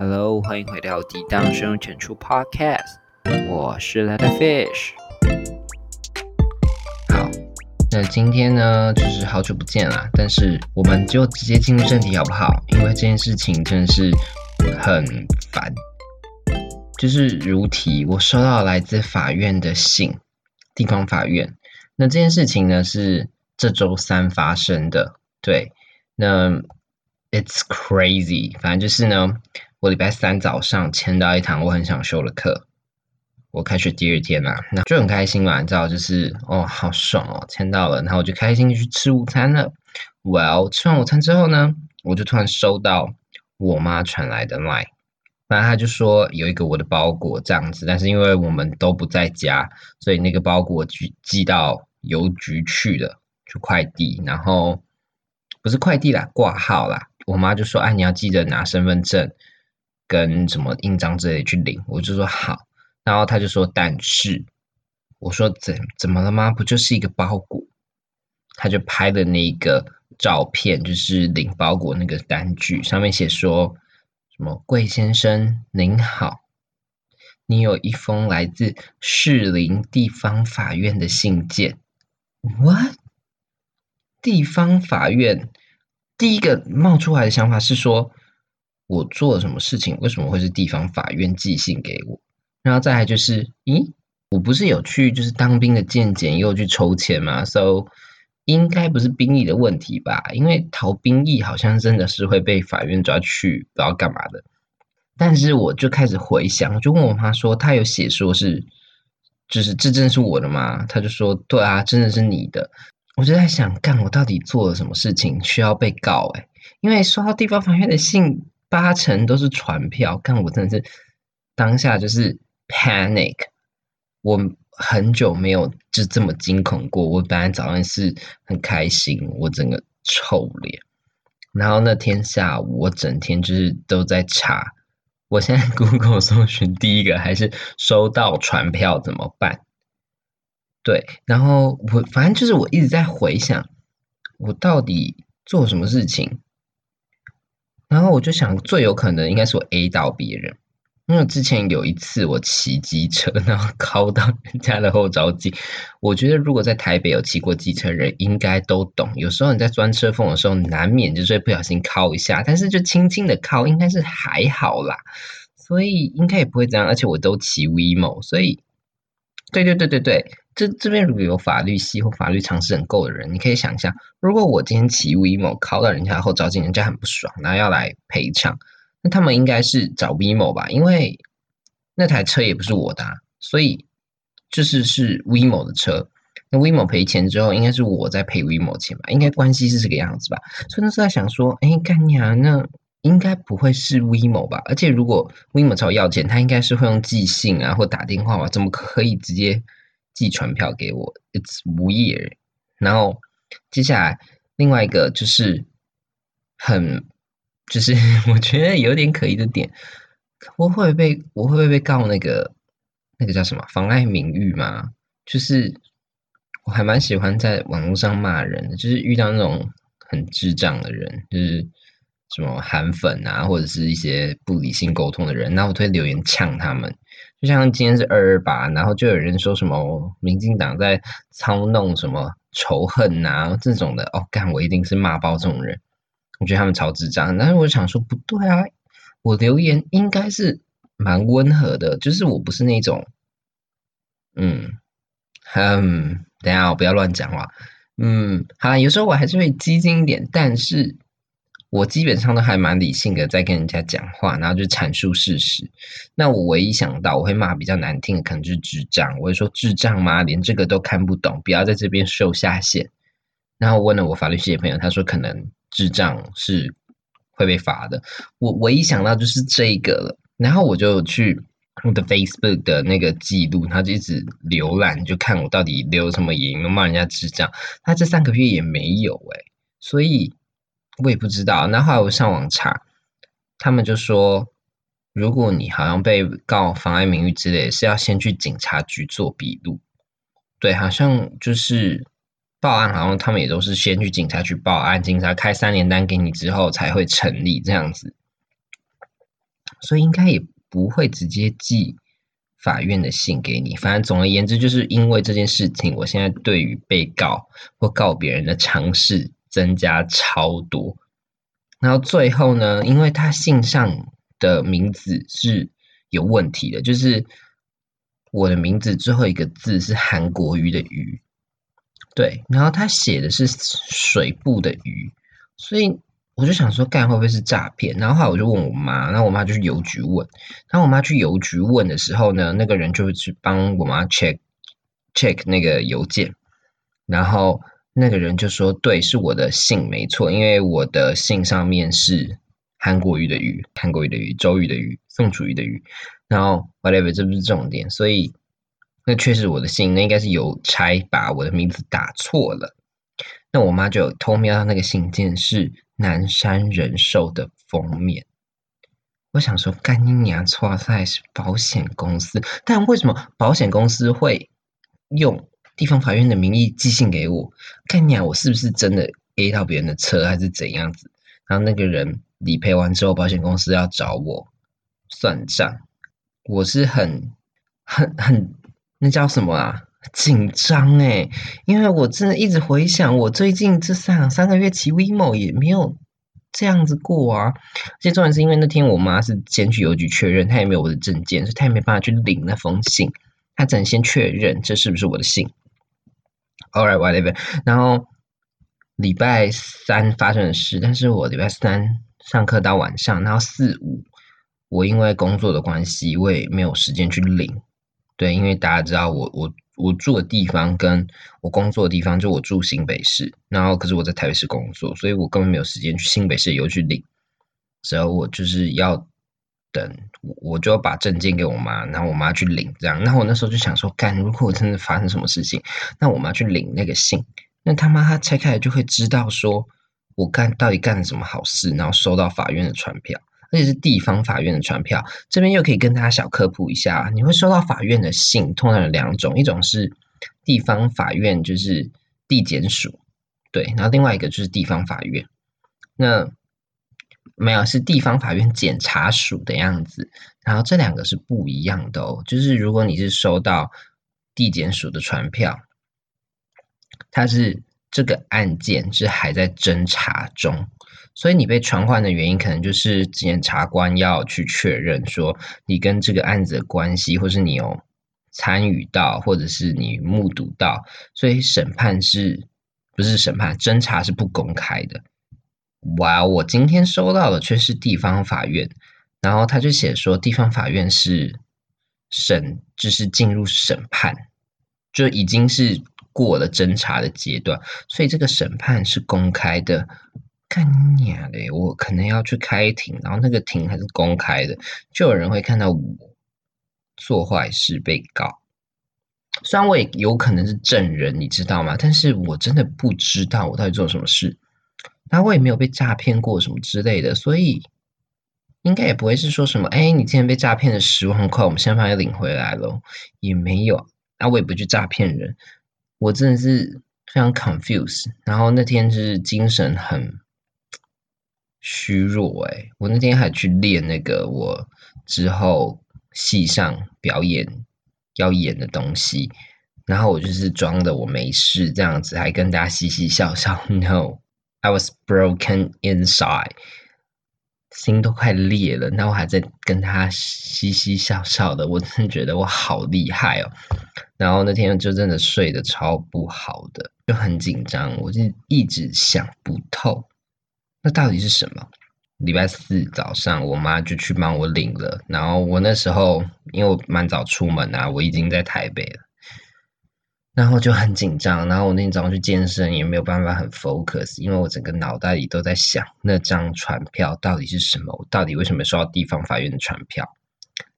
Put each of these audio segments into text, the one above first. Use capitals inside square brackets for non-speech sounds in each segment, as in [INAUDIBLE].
Hello，欢迎回到抵挡生用浅出 Podcast，我是 Let Fish。好，那今天呢，就是好久不见啦，但是我们就直接进入正题好不好？因为这件事情真的是很烦。就是如题，我收到来自法院的信，地方法院。那这件事情呢是这周三发生的，对。那 It's crazy，反正就是呢，我礼拜三早上签到一堂我很想修的课，我开学第二天啦，那就很开心嘛，你知道，就是哦，好爽哦，签到了，然后我就开心去吃午餐了。Well，吃完午餐之后呢，我就突然收到我妈传来的 line。反正他就说有一个我的包裹这样子，但是因为我们都不在家，所以那个包裹寄寄到邮局去了，就快递，然后不是快递啦，挂号啦。我妈就说：“哎，你要记得拿身份证跟什么印章之类去领。”我就说好，然后他就说：“但是，我说怎怎么了吗？不就是一个包裹？”他就拍的那个照片，就是领包裹那个单据，上面写说。什么？贵先生您好，你有一封来自士林地方法院的信件。What？地方法院第一个冒出来的想法是说，我做了什么事情？为什么会是地方法院寄信给我？然后再来就是，咦，我不是有去就是当兵的健检，又去抽签吗？So 应该不是兵役的问题吧？因为逃兵役好像真的是会被法院抓去不知道干嘛的。但是我就开始回想，就问我妈说：“她有写说是，就是这真的是我的吗？”她就说：“对啊，真的是你的。”我就在想，干我到底做了什么事情需要被告？哎，因为收到地方法院的信八成都是传票，看我真的是当下就是 panic。我。很久没有就这么惊恐过。我本来早上是很开心，我整个臭脸。然后那天下午，我整天就是都在查。我现在 [LAUGHS] Google 搜寻第一个还是收到传票怎么办？对，然后我反正就是我一直在回想，我到底做什么事情。然后我就想，最有可能应该是我 A 到别人。因为之前有一次我骑机车，然后靠到人家的后照镜。我觉得如果在台北有骑过机车人，应该都懂。有时候你在钻车缝的时候，难免就是不小心靠一下，但是就轻轻的靠，应该是还好啦。所以应该也不会这样。而且我都骑 VMO，所以对对对对对，这这边如果有法律系或法律常识很够的人，你可以想一下，如果我今天骑 WeMo 靠到人家后照镜，人家很不爽，然后要来赔偿。那他们应该是找 WeMo 吧，因为那台车也不是我的，所以就是是 WeMo 的车。那 WeMo 赔钱之后，应该是我在赔 WeMo 钱吧？应该关系是这个样子吧？所以那时候在想说，哎，干娘，那应该不会是 WeMo 吧？而且如果 WeMo 找我要钱，他应该是会用寄信啊，或打电话吧？怎么可以直接寄传票给我？It's weird。然后接下来另外一个就是很。就是 [LAUGHS] 我觉得有点可疑的点，我会被我会不会被告那个那个叫什么妨碍名誉吗？就是我还蛮喜欢在网络上骂人的，就是遇到那种很智障的人，就是什么韩粉啊，或者是一些不理性沟通的人，那我会留言呛他们。就像今天是二二八，然后就有人说什么民进党在操弄什么仇恨啊这种的，哦，干我一定是骂爆这种人。我觉得他们超智障，但是我想说不对啊，我留言应该是蛮温和的，就是我不是那种，嗯，嗯，等下我不要乱讲话，嗯，好，有时候我还是会激进一点，但是我基本上都还蛮理性的，在跟人家讲话，然后就阐述事实。那我唯一想到我会骂比较难听的，可能就是智障，我会说智障吗？连这个都看不懂，不要在这边秀下限。然后问了我法律系的朋友，他说可能。智障是会被罚的。我唯一想到就是这个了，然后我就去我的 Facebook 的那个记录，他就一直浏览，就看我到底留什么言，骂人家智障。他这三个月也没有哎，所以我也不知道。那后来我上网查，他们就说，如果你好像被告妨碍名誉之类，是要先去警察局做笔录。对，好像就是。报案好像他们也都是先去警察局报案，警察开三联单给你之后才会成立这样子。所以应该也不会直接寄法院的信给你。反正总而言之，就是因为这件事情，我现在对于被告或告别人的尝试增加超多。然后最后呢，因为他信上的名字是有问题的，就是我的名字最后一个字是韩国瑜的瑜，对，然后他写的是水部的鱼，所以我就想说，干会不会是诈骗？然后后来我就问我妈，然后我妈就去邮局问，然后我妈去邮局问的时候呢，那个人就去帮我妈 check check 那个邮件，然后。那个人就说：“对，是我的姓没错，因为我的姓上面是韩国瑜的瑜，韩国瑜的瑜，周瑜的瑜，宋楚瑜的瑜。然后 whatever，这不是重点，所以那确实我的姓，那应该是邮差把我的名字打错了。那我妈就偷瞄到那个信件是南山人寿的封面。我想说，干你娘，错在是保险公司，但为什么保险公司会用？”地方法院的名义寄信给我，看你啊，我是不是真的 A 到别人的车，还是怎样子？然后那个人理赔完之后，保险公司要找我算账，我是很很很那叫什么啊？紧张哎，因为我真的一直回想，我最近这三三个月骑 WeMo 也没有这样子过啊。而且重点是因为那天我妈是先去邮局确认，她也没有我的证件，所以她也没办法去领那封信，她只能先确认这是不是我的信。All right, whatever。然后礼拜三发生的事，但是我礼拜三上课到晚上，然后四五我因为工作的关系，我也没有时间去领。对，因为大家知道我我我住的地方跟我工作的地方，就我住新北市，然后可是我在台北市工作，所以我根本没有时间去新北市邮去领。只要我就是要。等我就要把证件给我妈，然后我妈去领，这样。然后我那时候就想说，干，如果真的发生什么事情，那我妈去领那个信，那他妈她拆开来就会知道说我干到底干了什么好事，然后收到法院的传票，而且是地方法院的传票。这边又可以跟大家小科普一下，你会收到法院的信，通常有两种，一种是地方法院，就是地检署，对，然后另外一个就是地方法院，那。没有，是地方法院检察署的样子。然后这两个是不一样的哦。就是如果你是收到地检署的传票，它是这个案件是还在侦查中，所以你被传唤的原因可能就是检察官要去确认说你跟这个案子的关系，或是你有参与到，或者是你目睹到。所以审判是不是审判？侦查是不公开的。哇！我今天收到的却是地方法院，然后他就写说地方法院是审，就是进入审判，就已经是过了侦查的阶段，所以这个审判是公开的。干娘嘞，我可能要去开庭，然后那个庭还是公开的，就有人会看到我做坏事被告。虽然我也有可能是证人，你知道吗？但是我真的不知道我到底做了什么事。那我也没有被诈骗过什么之类的，所以应该也不会是说什么，哎，你今天被诈骗了十万块，我们现在把你领回来了，也没有。那我也不去诈骗人，我真的是非常 confused。然后那天就是精神很虚弱，哎，我那天还去练那个我之后戏上表演要演的东西，然后我就是装的我没事这样子，还跟大家嘻嘻笑笑，[LAUGHS] no。I was broken inside，心都快裂了。那我还在跟他嘻嘻笑笑的，我真的觉得我好厉害哦。然后那天就真的睡得超不好的，就很紧张，我就一直想不透，那到底是什么？礼拜四早上，我妈就去帮我领了。然后我那时候因为我蛮早出门啊，我已经在台北了。然后就很紧张，[LAUGHS] 然后我那天早上去健身也没有办法很 focus，因为我整个脑袋里都在想那张传票到底是什么，我到底为什么收到地方法院的传票？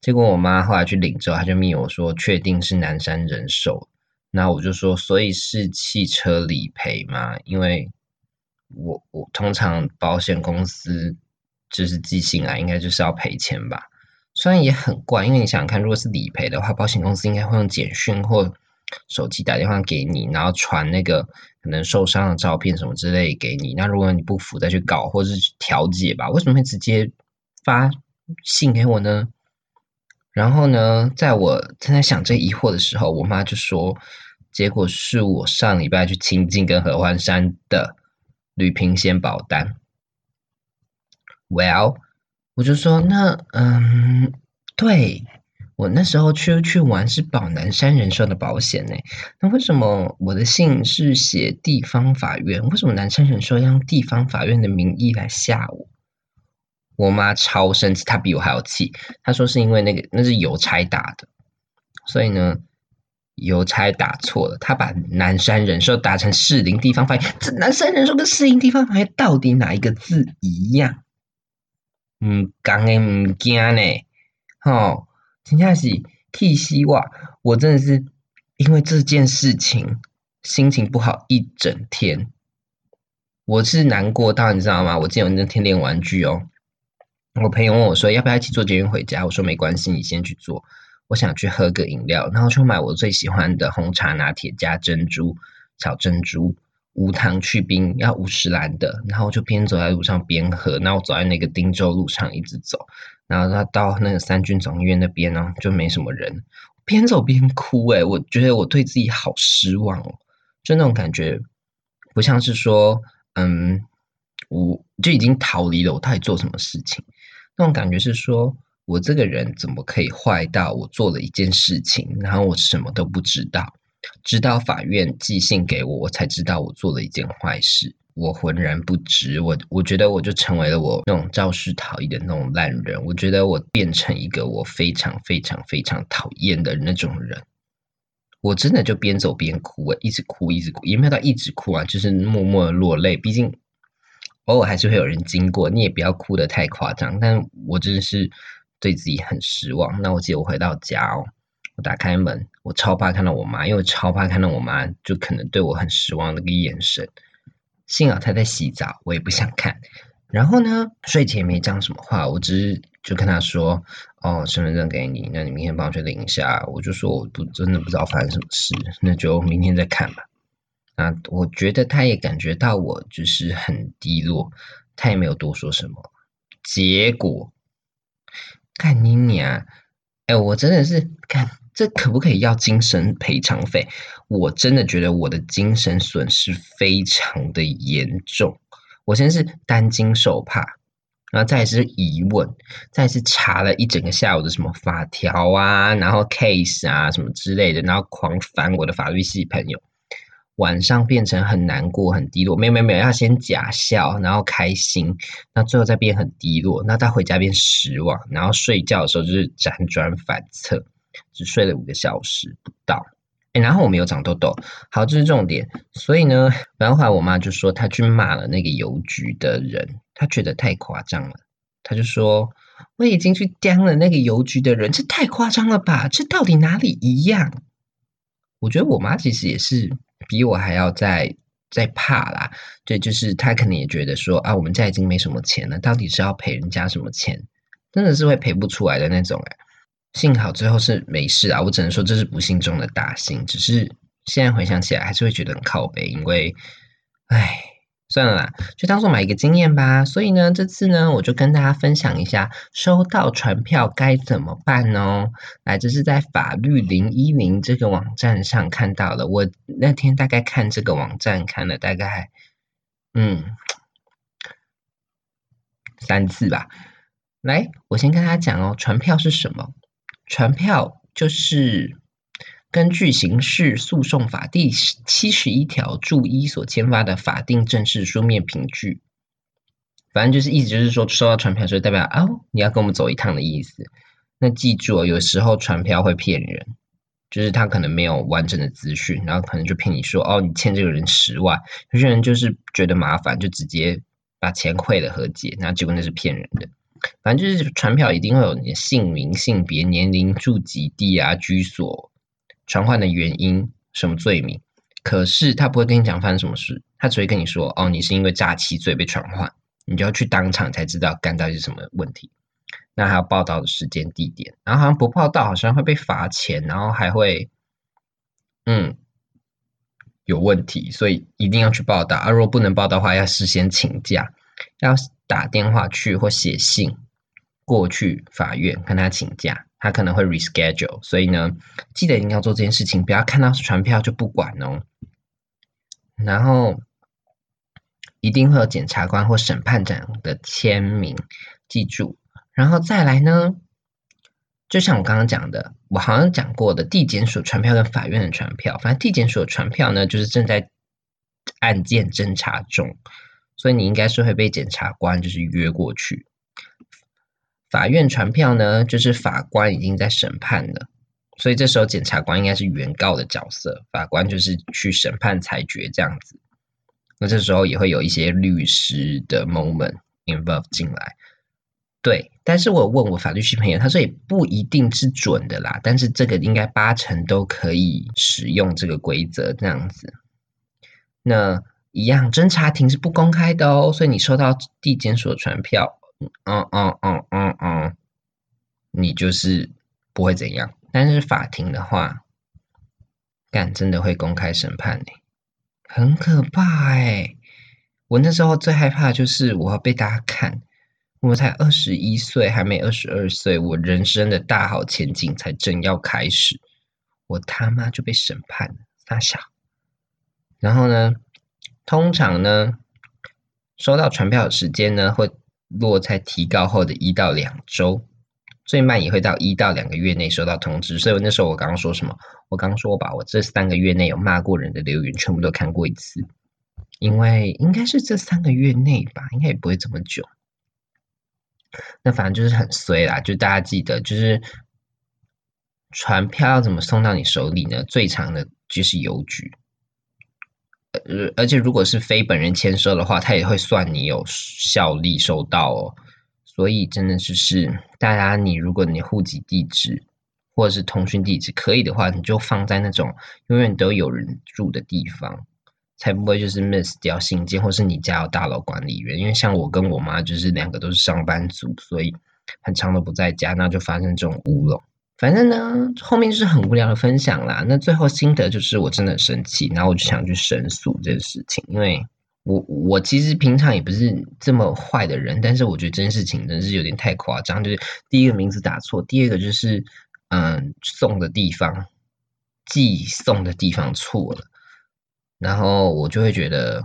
结果我妈后来去领之后，她就密我说确定是南山人寿，那我就说所以是汽车理赔吗？因为我我通常保险公司就是寄信来，应该就是要赔钱吧？虽然也很怪，因为你想想看，如果是理赔的话，保险公司应该会用简讯或手机打电话给你，然后传那个可能受伤的照片什么之类给你。那如果你不服，再去搞或者是调解吧。为什么会直接发信给我呢？然后呢，在我正在想这疑惑的时候，我妈就说，结果是我上礼拜去清境跟合欢山的旅平险保单。Well，我就说那嗯，对我那时候去去玩是保南山人寿的保险呢，那为什么我的信是写地方法院？为什么南山人寿要用地方法院的名义来吓我？我妈超生气，她比我还要气。她说是因为那个那是邮差打的，所以呢，邮差打错了，他把南山人寿打成士林地方法院。这南山人寿跟士林地方法院到底哪一个字一样？唔讲诶，唔惊呢，吼，真正是气死我！我真的是因为这件事情心情不好一整天。我是难过到你知道吗？我记得我那天练玩具哦。我朋友问我说：“要不要一起坐捷运回家？”我说：“没关系，你先去做。我想去喝个饮料，然后去买我最喜欢的红茶拿铁加珍珠小珍珠，无糖去冰，要五十兰的。然后就边走在路上边喝。然后走在那个汀州路上一直走，然后他到那个三军总医院那边呢，就没什么人，边走边哭。诶我觉得我对自己好失望哦，就那种感觉，不像是说，嗯，我就已经逃离了，我到底做什么事情？那种感觉是说，我这个人怎么可以坏到我做了一件事情，然后我什么都不知道，直到法院寄信给我，我才知道我做了一件坏事，我浑然不知。我我觉得我就成为了我那种肇事逃逸的那种烂人。我觉得我变成一个我非常非常非常讨厌的那种人。我真的就边走边哭，我一直哭一直哭，也没有到一直哭啊，就是默默落泪。毕竟。偶尔还是会有人经过，你也不要哭得太夸张。但我真的是对自己很失望。那我记得我回到家哦，我打开门，我超怕看到我妈，因为我超怕看到我妈就可能对我很失望那个眼神。幸好他在洗澡，我也不想看。然后呢，睡前没讲什么话，我只是就跟他说：“哦，身份证给你，那你明天帮我去领一下。”我就说我不真的不知道发生什么事，那就明天再看吧。啊，我觉得他也感觉到我就是很低落，他也没有多说什么。结果，看你娘！哎，我真的是看这可不可以要精神赔偿费？我真的觉得我的精神损失非常的严重。我先是担惊受怕，然后再是疑问，再是查了一整个下午的什么法条啊，然后 case 啊什么之类的，然后狂翻我的法律系朋友。晚上变成很难过、很低落，没有没有没有，要先假笑，然后开心，那最后再变很低落，那他回家变失望，然后睡觉的时候就是辗转反侧，只睡了五个小时不到，然后我没有长痘痘，好，这是重点。所以呢，然后后来我妈就说她去骂了那个邮局的人，她觉得太夸张了，她就说我已经去刁了那个邮局的人，这太夸张了吧？这到底哪里一样？我觉得我妈其实也是。比我还要再再怕啦，对，就是他可能也觉得说啊，我们家已经没什么钱了，到底是要赔人家什么钱？真的是会赔不出来的那种哎。幸好最后是没事啊，我只能说这是不幸中的大幸。只是现在回想起来，还是会觉得很靠背，因为，唉。算了啦，就当做买一个经验吧。所以呢，这次呢，我就跟大家分享一下收到传票该怎么办哦。来，这是在法律零一零这个网站上看到的。我那天大概看这个网站看了大概嗯三次吧。来，我先跟大家讲哦，传票是什么？传票就是。根据刑事诉讼法第七十一条注一所签发的法定正式书面凭据，反正就是意思就是说，收到传票就代表啊，你要跟我们走一趟的意思。那记住哦，有时候传票会骗人，就是他可能没有完整的资讯，然后可能就骗你说，哦，你欠这个人十万。有些人就是觉得麻烦，就直接把钱汇了和解，然后结果那是骗人的。反正就是传票一定会有你的姓名、性别、年龄、住籍地啊、居所。传唤的原因，什么罪名？可是他不会跟你讲发生什么事，他只会跟你说：“哦，你是因为诈欺罪被传唤。”你就要去当场才知道干到底是什么问题。那还要报道的时间、地点，然后好像不报道好像会被罚钱，然后还会嗯有问题，所以一定要去报道。啊，如果不能报道的话，要事先请假，要打电话去或写信。过去法院跟他请假，他可能会 reschedule，所以呢，记得一定要做这件事情，不要看到传票就不管哦。然后一定会有检察官或审判长的签名，记住。然后再来呢，就像我刚刚讲的，我好像讲过的，地检署传票跟法院的传票，反正地检署的传票呢，就是正在案件侦查中，所以你应该是会被检察官就是约过去。法院传票呢，就是法官已经在审判了，所以这时候检察官应该是原告的角色，法官就是去审判裁决这样子。那这时候也会有一些律师的 moment involve 进来。对，但是我问我法律系朋友，他说也不一定是准的啦，但是这个应该八成都可以使用这个规则这样子。那一样，侦查庭是不公开的哦，所以你收到地检所传票，嗯嗯嗯嗯嗯，你就是不会怎样。但是法庭的话，干真的会公开审判呢，很可怕哎！我那时候最害怕就是我要被大家看。我才二十一岁，还没二十二岁，我人生的大好前景才正要开始，我他妈就被审判了，傻小。然后呢，通常呢，收到传票的时间呢，会落在提告后的一到两周，最慢也会到一到两个月内收到通知。所以那时候我刚刚说什么？我刚说我把我这三个月内有骂过人的留言全部都看过一次，因为应该是这三个月内吧，应该也不会这么久。那反正就是很衰啦，就大家记得，就是传票要怎么送到你手里呢？最长的就是邮局，而，而且如果是非本人签收的话，他也会算你有效力收到哦。所以真的就是大家，你如果你户籍地址或者是通讯地址可以的话，你就放在那种永远都有人住的地方。才不会就是 miss 掉信件，或是你家有大楼管理员，因为像我跟我妈就是两个都是上班族，所以很长都不在家，那就发生这种乌龙。反正呢，后面就是很无聊的分享啦。那最后心得就是我真的很生气，然后我就想去申诉这件事情，因为我我其实平常也不是这么坏的人，但是我觉得这件事情真是有点太夸张，就是第一个名字打错，第二个就是嗯送的地方寄送的地方错了。然后我就会觉得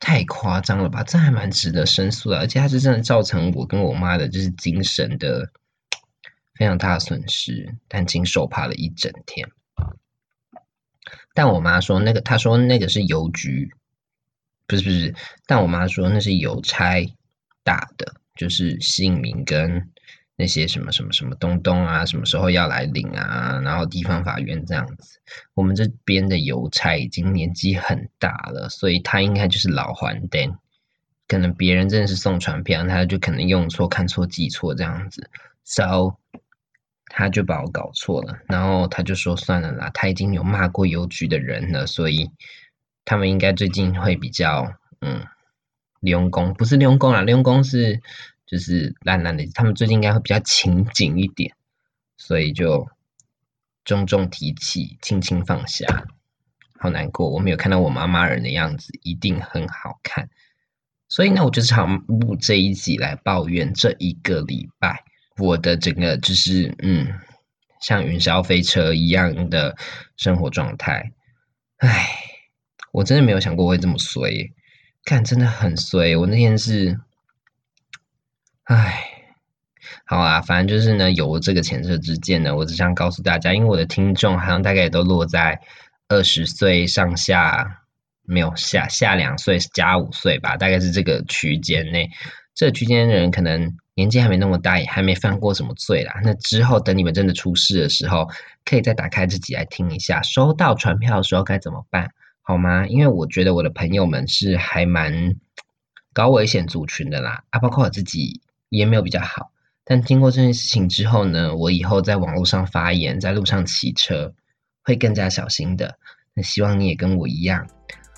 太夸张了吧，这还蛮值得申诉的，而且它是真的造成我跟我妈的就是精神的非常大的损失，担惊受怕了一整天。但我妈说那个，她说那个是邮局，不是不是，但我妈说那是邮差打的，就是姓名跟。那些什么什么什么东东啊，什么时候要来领啊？然后地方法院这样子，我们这边的邮差已经年纪很大了，所以他应该就是老还单。可能别人真的是送传票，他就可能用错、看错、记错这样子，so 他就把我搞错了。然后他就说算了啦，他已经有骂过邮局的人了，所以他们应该最近会比较嗯，用功不是用功啊，用功是。就是烂烂的，他们最近应该会比较勤谨一点，所以就重重提起，轻轻放下。好难过，我没有看到我妈妈人的样子，一定很好看。所以呢，我就常录这一集来抱怨这一个礼拜我的整个就是嗯，像云霄飞车一样的生活状态。唉，我真的没有想过会这么衰，看真的很衰。我那天是。唉，好啊，反正就是呢，有这个前车之鉴呢，我只想告诉大家，因为我的听众好像大概也都落在二十岁上下，没有下下两岁加五岁吧，大概是这个区间内。这区间的人可能年纪还没那么大，也还没犯过什么罪啦。那之后等你们真的出事的时候，可以再打开自己来听一下，收到传票的时候该怎么办，好吗？因为我觉得我的朋友们是还蛮高危险族群的啦，啊，包括我自己。也没有比较好，但经过这件事情之后呢，我以后在网络上发言，在路上骑车会更加小心的。那希望你也跟我一样。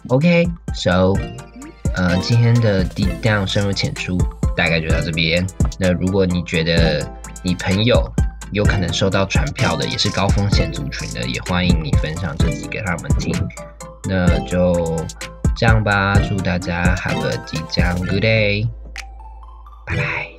OK，so，呃，今天的 Deep Down 深入浅出大概就到这边。那如果你觉得你朋友有可能收到传票的，也是高风险族群的，也欢迎你分享这集给他们听。那就这样吧，祝大家 Have a Good day，拜拜。